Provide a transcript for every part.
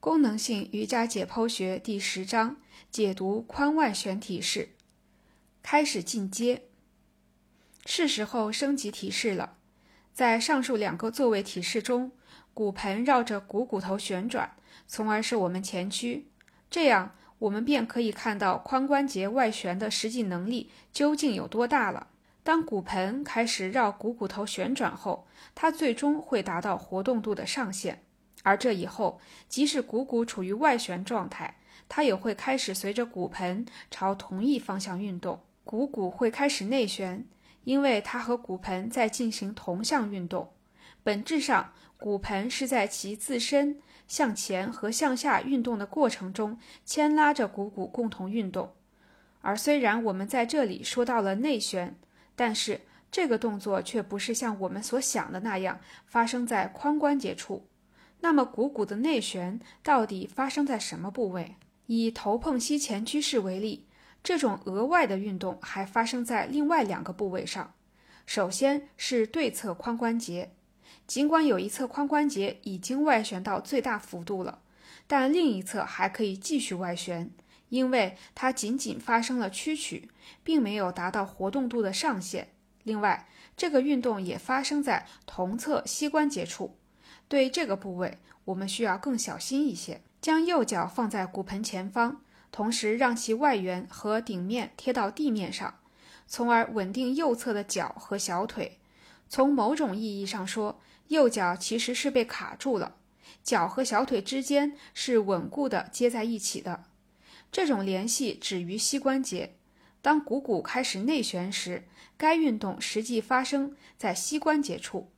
功能性瑜伽解剖学第十章解读髋外旋体式，开始进阶。是时候升级体式了。在上述两个坐位体式中，骨盆绕着股骨头旋转，从而使我们前屈，这样我们便可以看到髋关节外旋的实际能力究竟有多大了。当骨盆开始绕股骨头旋转后，它最终会达到活动度的上限。而这以后，即使股骨处于外旋状态，它也会开始随着骨盆朝同一方向运动。股骨会开始内旋，因为它和骨盆在进行同向运动。本质上，骨盆是在其自身向前和向下运动的过程中牵拉着股骨共同运动。而虽然我们在这里说到了内旋，但是这个动作却不是像我们所想的那样发生在髋关节处。那么股骨的内旋到底发生在什么部位？以头碰膝前屈式为例，这种额外的运动还发生在另外两个部位上。首先是对侧髋关节，尽管有一侧髋关节已经外旋到最大幅度了，但另一侧还可以继续外旋，因为它仅仅发生了屈曲，并没有达到活动度的上限。另外，这个运动也发生在同侧膝关节处。对这个部位，我们需要更小心一些。将右脚放在骨盆前方，同时让其外缘和顶面贴到地面上，从而稳定右侧的脚和小腿。从某种意义上说，右脚其实是被卡住了，脚和小腿之间是稳固的接在一起的。这种联系止于膝关节。当股骨开始内旋时，该运动实际发生在膝关节处。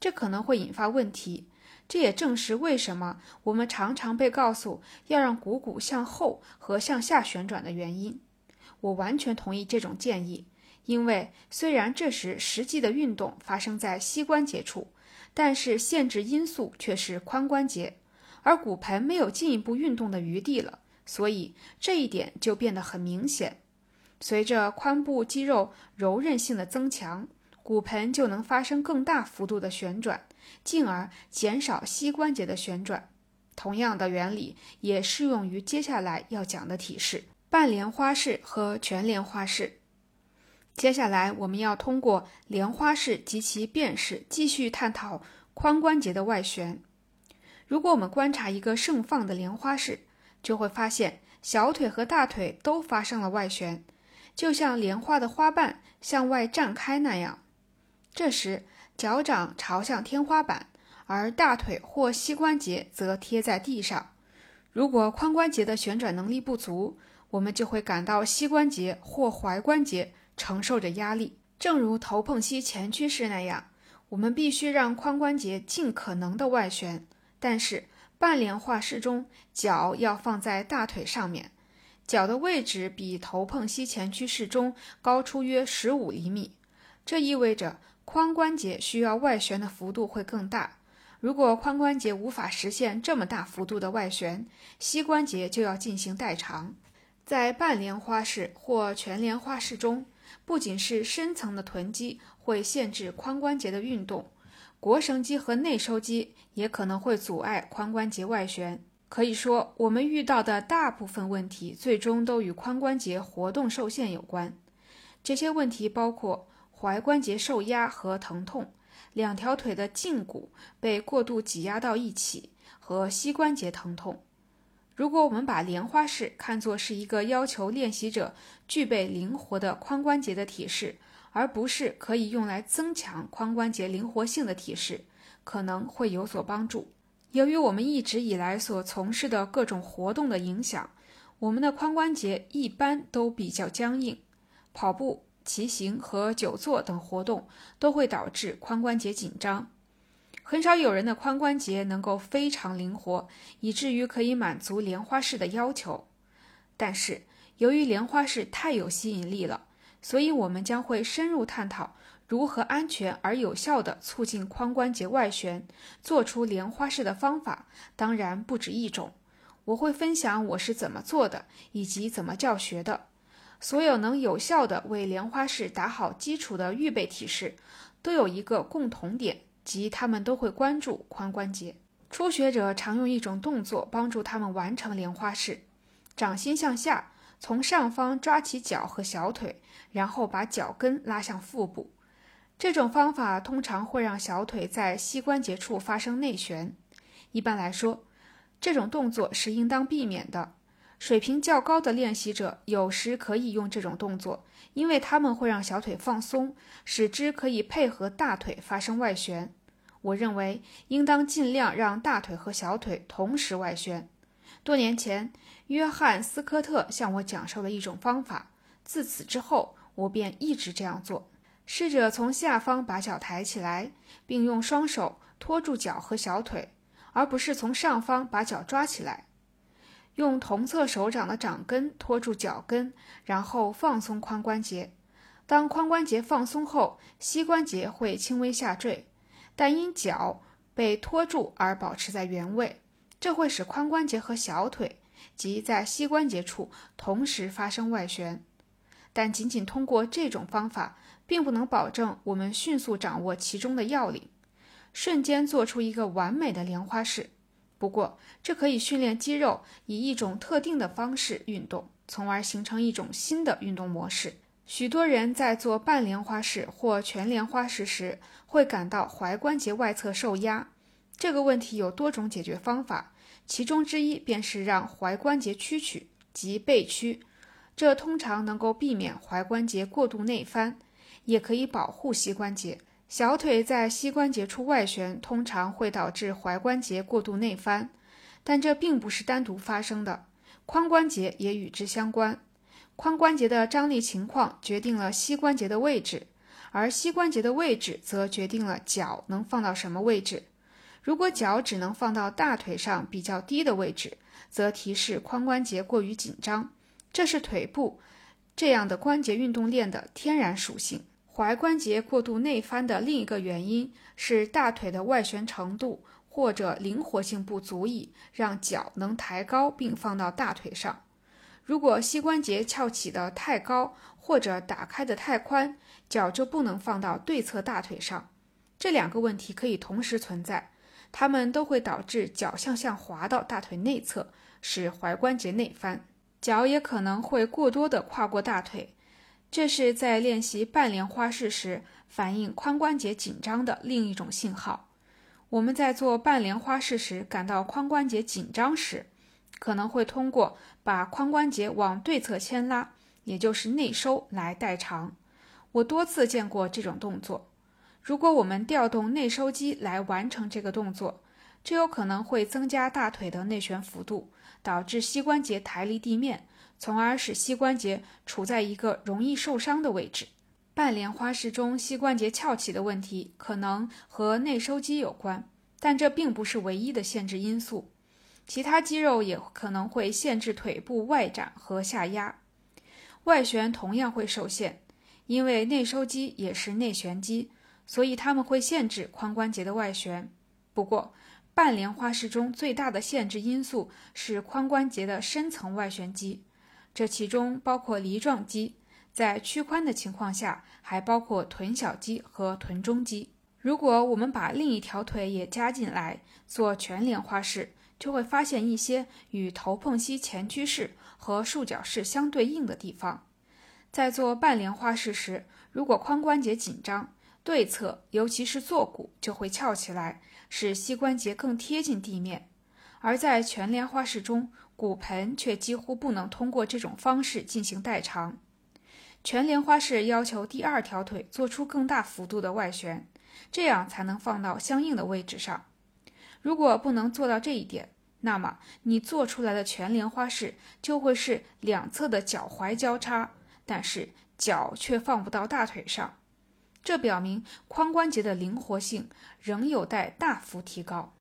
这可能会引发问题，这也正是为什么我们常常被告诉要让股骨向后和向下旋转的原因。我完全同意这种建议，因为虽然这时实际的运动发生在膝关节处，但是限制因素却是髋关节，而骨盆没有进一步运动的余地了，所以这一点就变得很明显。随着髋部肌肉柔韧性的增强。骨盆就能发生更大幅度的旋转，进而减少膝关节的旋转。同样的原理也适用于接下来要讲的体式——半莲花式和全莲花式。接下来我们要通过莲花式及其变式继续探讨髋关节的外旋。如果我们观察一个盛放的莲花式，就会发现小腿和大腿都发生了外旋，就像莲花的花瓣向外绽开那样。这时，脚掌朝向天花板，而大腿或膝关节则贴在地上。如果髋关节的旋转能力不足，我们就会感到膝关节或踝关节承受着压力。正如头碰膝前屈式那样，我们必须让髋关节尽可能的外旋。但是半莲花式中，脚要放在大腿上面，脚的位置比头碰膝前屈式中高出约十五厘米。这意味着。髋关节需要外旋的幅度会更大。如果髋关节无法实现这么大幅度的外旋，膝关节就要进行代偿。在半莲花式或全莲花式中，不仅是深层的臀肌会限制髋关节的运动，腘绳肌和内收肌也可能会阻碍髋关节外旋。可以说，我们遇到的大部分问题最终都与髋关节活动受限有关。这些问题包括。踝关节受压和疼痛，两条腿的胫骨被过度挤压到一起，和膝关节疼痛。如果我们把莲花式看作是一个要求练习者具备灵活的髋关节的体式，而不是可以用来增强髋关节灵活性的体式，可能会有所帮助。由于我们一直以来所从事的各种活动的影响，我们的髋关节一般都比较僵硬。跑步。骑行和久坐等活动都会导致髋关节紧张，很少有人的髋关节能够非常灵活，以至于可以满足莲花式的要求。但是，由于莲花式太有吸引力了，所以我们将会深入探讨如何安全而有效地促进髋关节外旋。做出莲花式的方法当然不止一种，我会分享我是怎么做的，以及怎么教学的。所有能有效地为莲花式打好基础的预备体式，都有一个共同点，即他们都会关注髋关节。初学者常用一种动作帮助他们完成莲花式：掌心向下，从上方抓起脚和小腿，然后把脚跟拉向腹部。这种方法通常会让小腿在膝关节处发生内旋。一般来说，这种动作是应当避免的。水平较高的练习者有时可以用这种动作，因为他们会让小腿放松，使之可以配合大腿发生外旋。我认为应当尽量让大腿和小腿同时外旋。多年前，约翰·斯科特向我讲授了一种方法，自此之后，我便一直这样做。试着从下方把脚抬起来，并用双手托住脚和小腿，而不是从上方把脚抓起来。用同侧手掌的掌根托住脚跟，然后放松髋关节。当髋关节放松后，膝关节会轻微下坠，但因脚被托住而保持在原位。这会使髋关节和小腿及在膝关节处同时发生外旋。但仅仅通过这种方法，并不能保证我们迅速掌握其中的要领，瞬间做出一个完美的莲花式。不过，这可以训练肌肉以一种特定的方式运动，从而形成一种新的运动模式。许多人在做半莲花式或全莲花式时，会感到踝关节外侧受压。这个问题有多种解决方法，其中之一便是让踝关节屈曲及背屈，这通常能够避免踝关节过度内翻，也可以保护膝关节。小腿在膝关节处外旋，通常会导致踝关节过度内翻，但这并不是单独发生的。髋关节也与之相关。髋关节的张力情况决定了膝关节的位置，而膝关节的位置则决定了脚能放到什么位置。如果脚只能放到大腿上比较低的位置，则提示髋关节过于紧张。这是腿部这样的关节运动链的天然属性。踝关节过度内翻的另一个原因是大腿的外旋程度或者灵活性不足以让脚能抬高并放到大腿上。如果膝关节翘起的太高或者打开的太宽，脚就不能放到对侧大腿上。这两个问题可以同时存在，它们都会导致脚向下滑到大腿内侧，使踝关节内翻。脚也可能会过多的跨过大腿。这是在练习半莲花式时反映髋关节紧张的另一种信号。我们在做半莲花式时感到髋关节紧张时，可能会通过把髋关节往对侧牵拉，也就是内收来代偿。我多次见过这种动作。如果我们调动内收肌来完成这个动作，这有可能会增加大腿的内旋幅度，导致膝关节抬离地面。从而使膝关节处在一个容易受伤的位置。半莲花式中膝关节翘起的问题可能和内收肌有关，但这并不是唯一的限制因素。其他肌肉也可能会限制腿部外展和下压，外旋同样会受限，因为内收肌也是内旋肌，所以它们会限制髋关节的外旋。不过，半莲花式中最大的限制因素是髋关节的深层外旋肌。这其中包括梨状肌，在屈髋的情况下，还包括臀小肌和臀中肌。如果我们把另一条腿也加进来做全莲花式，就会发现一些与头碰膝前屈式和束脚式相对应的地方。在做半莲花式时，如果髋关节紧张，对侧尤其是坐骨就会翘起来，使膝关节更贴近地面；而在全莲花式中，骨盆却几乎不能通过这种方式进行代偿。全莲花式要求第二条腿做出更大幅度的外旋，这样才能放到相应的位置上。如果不能做到这一点，那么你做出来的全莲花式就会是两侧的脚踝交叉，但是脚却放不到大腿上。这表明髋关节的灵活性仍有待大幅提高。